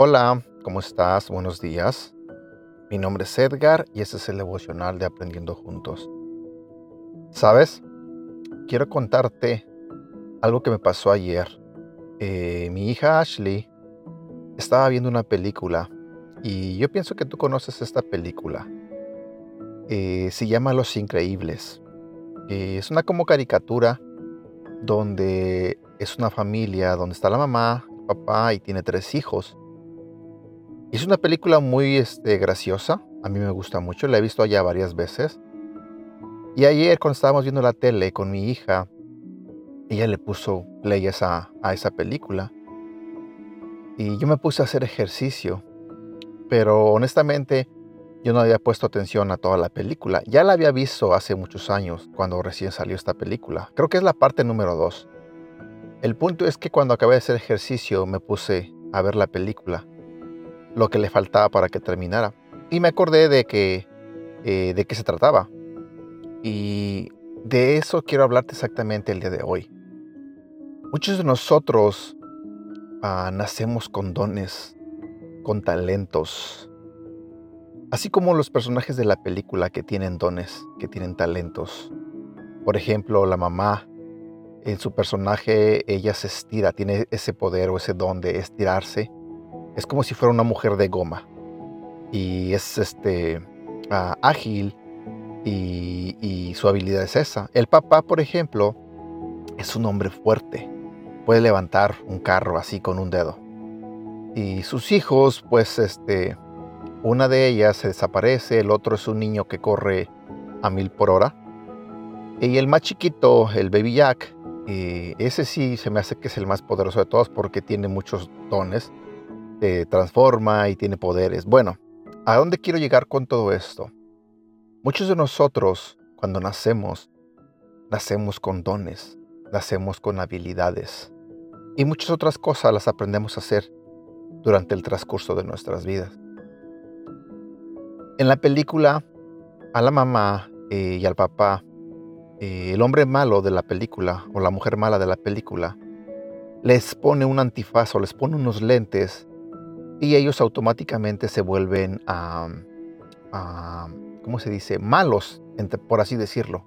Hola, ¿cómo estás? Buenos días. Mi nombre es Edgar y este es el devocional de Aprendiendo Juntos. ¿Sabes? Quiero contarte algo que me pasó ayer. Eh, mi hija Ashley estaba viendo una película y yo pienso que tú conoces esta película. Eh, se llama Los Increíbles. Eh, es una como caricatura donde es una familia, donde está la mamá, papá y tiene tres hijos. Es una película muy este, graciosa, a mí me gusta mucho, la he visto allá varias veces. Y ayer cuando estábamos viendo la tele con mi hija, ella le puso play a, esa película. Y yo me puse a hacer ejercicio, pero honestamente yo no había puesto atención a toda la película. Ya la había visto hace muchos años, cuando recién salió esta película. Creo que es la parte número 2. El punto es que cuando acabé de hacer ejercicio me puse a ver la película lo que le faltaba para que terminara. Y me acordé de que eh, de qué se trataba. Y de eso quiero hablarte exactamente el día de hoy. Muchos de nosotros ah, nacemos con dones, con talentos. Así como los personajes de la película que tienen dones, que tienen talentos. Por ejemplo, la mamá, en su personaje, ella se estira, tiene ese poder o ese don de estirarse es como si fuera una mujer de goma. Y es este ágil y, su habilidad es esa. El papá, por ejemplo, es un hombre fuerte. Puede levantar un carro así con un dedo. Y sus hijos, pues este, una de ellas se desaparece, el otro es un niño que corre a mil por hora. Y el más chiquito, el baby Jack, eh, ese sí se me hace que es el más poderoso de todos porque tiene muchos dones transforma y tiene poderes. Bueno, ¿a dónde quiero llegar con todo esto? Muchos de nosotros, cuando nacemos, nacemos con dones, nacemos con habilidades y muchas otras cosas las aprendemos a hacer durante el transcurso de nuestras vidas. En la película, a la mamá eh, y al papá, eh, el hombre malo de la película o la mujer mala de la película, les pone un antifaz o les pone unos lentes y ellos automáticamente se vuelven, a, ¿cómo se dice?, malos, por así decirlo.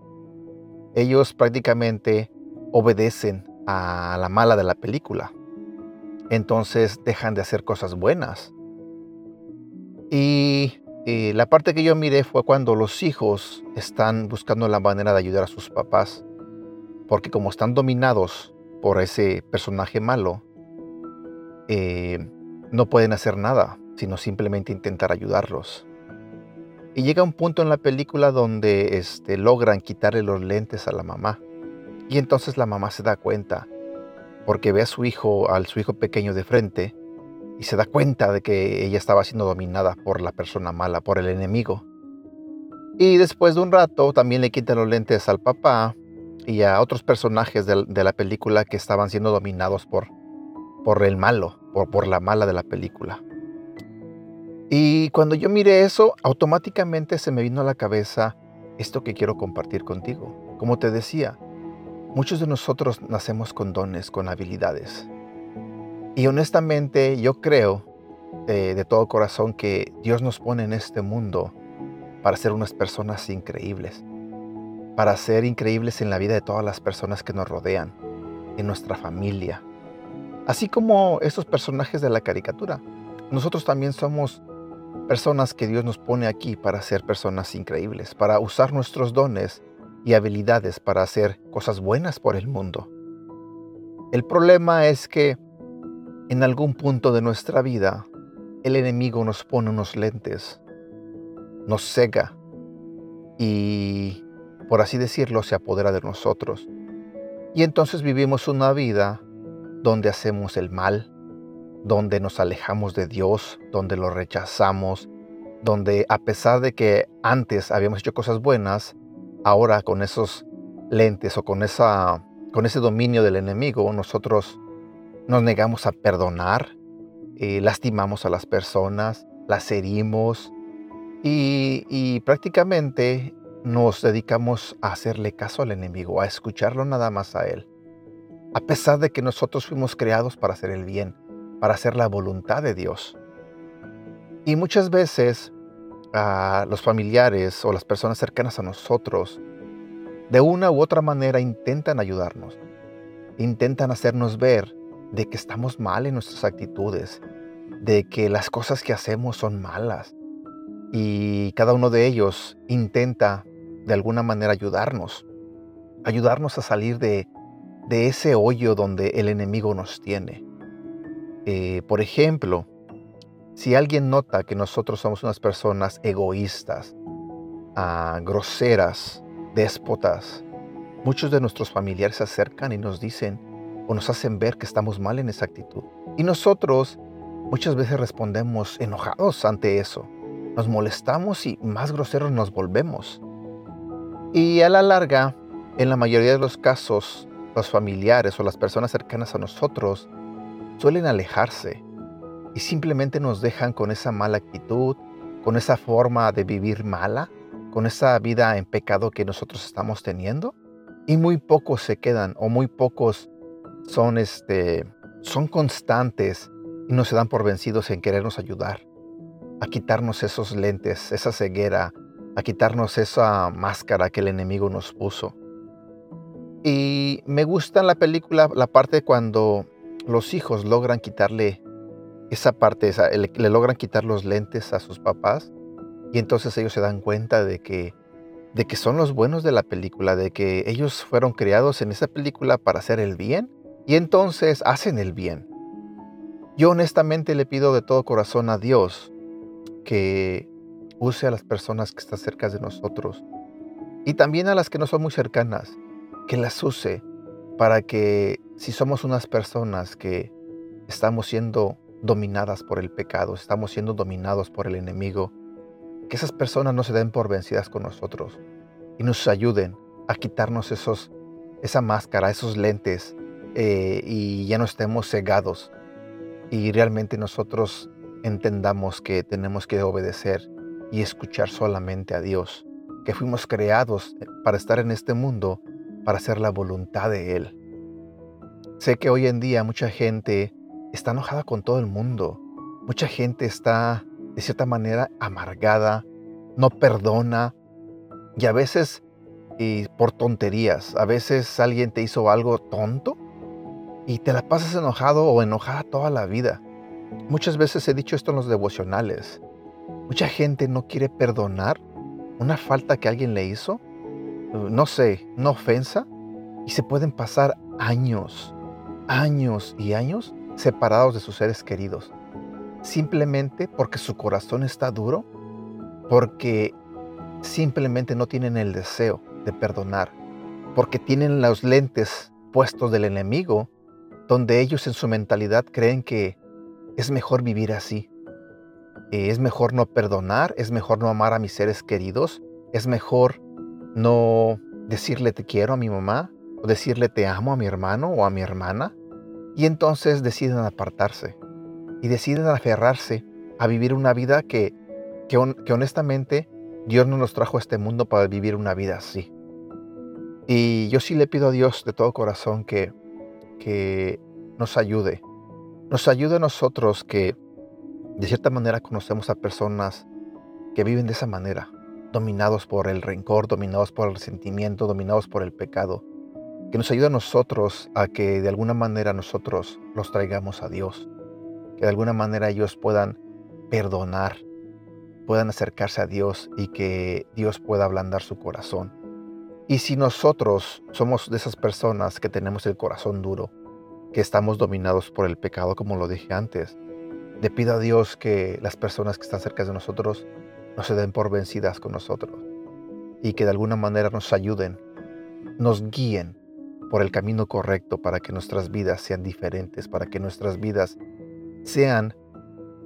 Ellos prácticamente obedecen a la mala de la película. Entonces dejan de hacer cosas buenas. Y, la parte que yo miré fue cuando los hijos están buscando la manera de ayudar a sus papás. Porque como están dominados por ese personaje malo, eh, no pueden hacer nada, sino simplemente intentar ayudarlos. Y llega un punto en la película donde este, logran quitarle los lentes a la mamá. Y entonces la mamá se da cuenta, porque ve a su hijo, al su hijo pequeño de frente, y se da cuenta de que ella estaba siendo dominada por la persona mala, por el enemigo. Y después de un rato también le quitan los lentes al papá y a otros personajes de, la película que estaban siendo dominados por, por el malo por, por la mala de la película. Y cuando yo miré eso, automáticamente se me vino a la cabeza esto que quiero compartir contigo. Como te decía, muchos de nosotros nacemos con dones, con habilidades. Y honestamente yo creo eh, de todo corazón que Dios nos pone en este mundo para ser unas personas increíbles, para ser increíbles en la vida de todas las personas que nos rodean, en nuestra familia, Así como estos personajes de la caricatura, nosotros también somos personas que Dios nos pone aquí para ser personas increíbles, para usar nuestros dones y habilidades para hacer cosas buenas por el mundo. El problema es que en algún punto de nuestra vida el enemigo nos pone unos lentes, nos cega y, por así decirlo, se apodera de nosotros. Y entonces vivimos una vida donde hacemos el mal, donde nos alejamos de Dios, donde lo rechazamos, donde a pesar de que antes habíamos hecho cosas buenas, ahora con esos lentes o con, esa, con ese dominio del enemigo, nosotros nos negamos a perdonar, lastimamos a las personas, las herimos y, y prácticamente nos dedicamos a hacerle caso al enemigo, a escucharlo nada más a él a pesar de que nosotros fuimos creados para hacer el bien, para hacer la voluntad de Dios. Y muchas veces a los familiares o las personas cercanas a nosotros, de una u otra manera intentan ayudarnos, intentan hacernos ver de que estamos mal en nuestras actitudes, de que las cosas que hacemos son malas. Y cada uno de ellos intenta de alguna manera ayudarnos, ayudarnos a salir de, ese hoyo donde el enemigo nos tiene. Eh, por ejemplo, si alguien nota que nosotros somos unas personas egoístas, ah, groseras, déspotas, muchos de nuestros familiares se acercan y nos dicen o nos hacen ver que estamos mal en esa actitud. Y nosotros muchas veces respondemos enojados ante eso. Nos molestamos y más groseros nos volvemos. Y a la larga, en la mayoría de los casos, los familiares o las personas cercanas a nosotros suelen alejarse y simplemente nos dejan con esa mala actitud, con esa forma de vivir mala, con esa vida en pecado que nosotros estamos teniendo. Y muy pocos se quedan o muy pocos son, este, son constantes y no se dan por vencidos en querernos ayudar, a quitarnos esos lentes, esa ceguera, a quitarnos esa máscara que el enemigo nos puso. Y me gusta la película la parte cuando los hijos logran quitarle esa parte, le, logran quitar los lentes a sus papás y entonces ellos se dan cuenta de que, de que son los buenos de la película, de que ellos fueron creados en esa película para hacer el bien y entonces hacen el bien. Yo honestamente le pido de todo corazón a Dios que use a las personas que están cerca de nosotros y también a las que no son muy cercanas, que las use para que si somos unas personas que estamos siendo dominadas por el pecado, estamos siendo dominados por el enemigo. Que esas personas no se den por vencidas con nosotros y nos ayuden a quitarnos esa máscara, esos lentes eh, y ya no estemos cegados y realmente nosotros entendamos que tenemos que obedecer y escuchar solamente a Dios, que fuimos creados para estar en este mundo, para hacer la voluntad de Él. Sé que hoy en día mucha gente está enojada con todo el mundo. Mucha gente está, de cierta manera, amargada, no perdona y a veces y por tonterías. A veces alguien te hizo algo tonto y te la pasas enojado o enojada toda la vida. Muchas veces he dicho esto en los devocionales. Mucha gente no quiere perdonar una falta que alguien le hizo, no sé, una ofensa, y se pueden pasar años, años y años separados de sus seres queridos, simplemente porque su corazón está duro, porque simplemente no tienen el deseo de perdonar, porque tienen los lentes puestos del enemigo, donde ellos en su mentalidad creen que es mejor vivir así. Eh, es mejor no perdonar, es mejor no amar a mis seres queridos, es mejor no decirle te quiero a mi mamá, o decirle te amo a mi hermano o a mi hermana, y entonces deciden apartarse y deciden aferrarse a vivir una vida que, que, honestamente Dios no nos trajo a este mundo para vivir una vida así. Y yo sí le pido a Dios de todo corazón que, que nos ayude. Nos ayude a nosotros que de cierta manera conocemos a personas que viven de esa manera, dominados por el rencor, dominados por el resentimiento, dominados por el pecado que nos ayude a nosotros a que de alguna manera nosotros los traigamos a Dios, que de alguna manera ellos puedan perdonar, puedan acercarse a Dios y que Dios pueda ablandar su corazón. Y si nosotros somos de esas personas que tenemos el corazón duro, que estamos dominados por el pecado, como lo dije antes, le pido a Dios que las personas que están cerca de nosotros no se den por vencidas con nosotros y que de alguna manera nos ayuden, nos guíen por el camino correcto para que nuestras vidas sean diferentes, para que nuestras vidas sean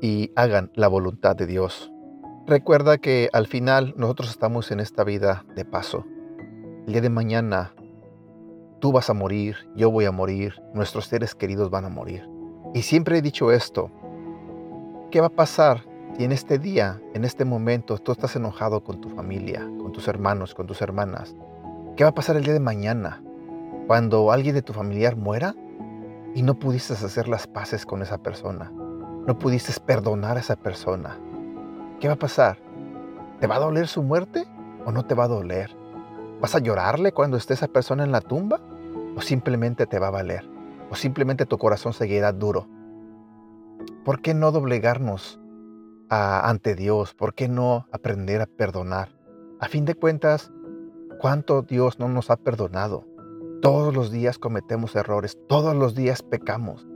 y hagan la voluntad de Dios. Recuerda que al final nosotros estamos en esta vida de paso. El día de mañana tú vas a morir, yo voy a morir, nuestros seres queridos van a morir. Y siempre he dicho esto. ¿Qué va a pasar si en este día, en este momento, tú estás enojado con tu familia, con tus hermanos, con tus hermanas? ¿Qué va a pasar el día de mañana? Cuando alguien de tu familiar muera y no pudiste hacer las paces con esa persona, no pudiste perdonar a esa persona, ¿qué va a pasar? ¿Te va a doler su muerte o no te va a doler? ¿Vas a llorarle cuando esté esa persona en la tumba? ¿O simplemente te va a valer? ¿O simplemente tu corazón seguirá duro? ¿Por qué no doblegarnos ante Dios? ¿Por qué no aprender a perdonar? A fin de cuentas, ¿cuánto Dios no nos ha perdonado? Todos los días cometemos errores, todos los días pecamos.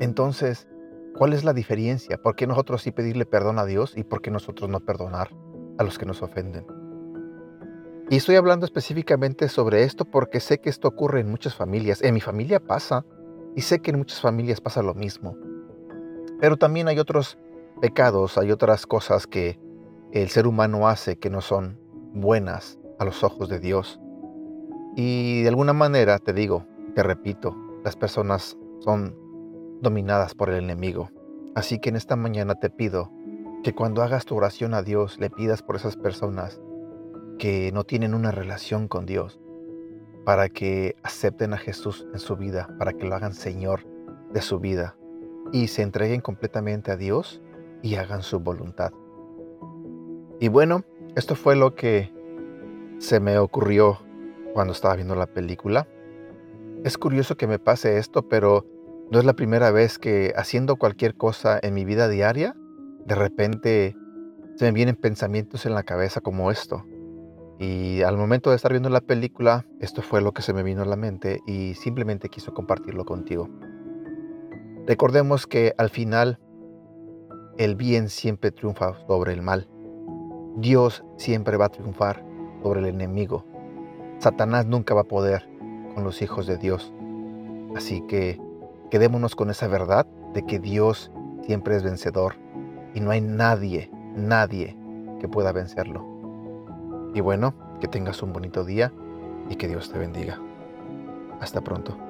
Entonces, ¿cuál es la diferencia? ¿Por qué nosotros sí pedirle perdón a Dios y por qué nosotros no perdonar a los que nos ofenden? Y estoy hablando específicamente sobre esto porque sé que esto ocurre en muchas familias. En mi familia pasa y sé que en muchas familias pasa lo mismo. Pero también hay otros pecados, hay otras cosas que el ser humano hace que no son buenas a los ojos de Dios. Y de alguna manera, te digo, te repito, las personas son dominadas por el enemigo. Así que en esta mañana te pido que cuando hagas tu oración a Dios le pidas por esas personas que no tienen una relación con Dios, para que acepten a Jesús en su vida, para que lo hagan Señor de su vida y se entreguen completamente a Dios y hagan su voluntad. Y bueno, esto fue lo que se me ocurrió cuando estaba viendo la película. Es curioso que me pase esto, pero no es la primera vez que haciendo cualquier cosa en mi vida diaria, de repente se me vienen pensamientos en la cabeza como esto. Y al momento de estar viendo la película, esto fue lo que se me vino a la mente y simplemente quiso compartirlo contigo. Recordemos que al final el bien siempre triunfa sobre el mal. Dios siempre va a triunfar sobre el enemigo. Satanás nunca va a poder con los hijos de Dios. Así que quedémonos con esa verdad de que Dios siempre es vencedor y no hay nadie, nadie que pueda vencerlo. Y bueno, que tengas un bonito día y que Dios te bendiga. Hasta pronto.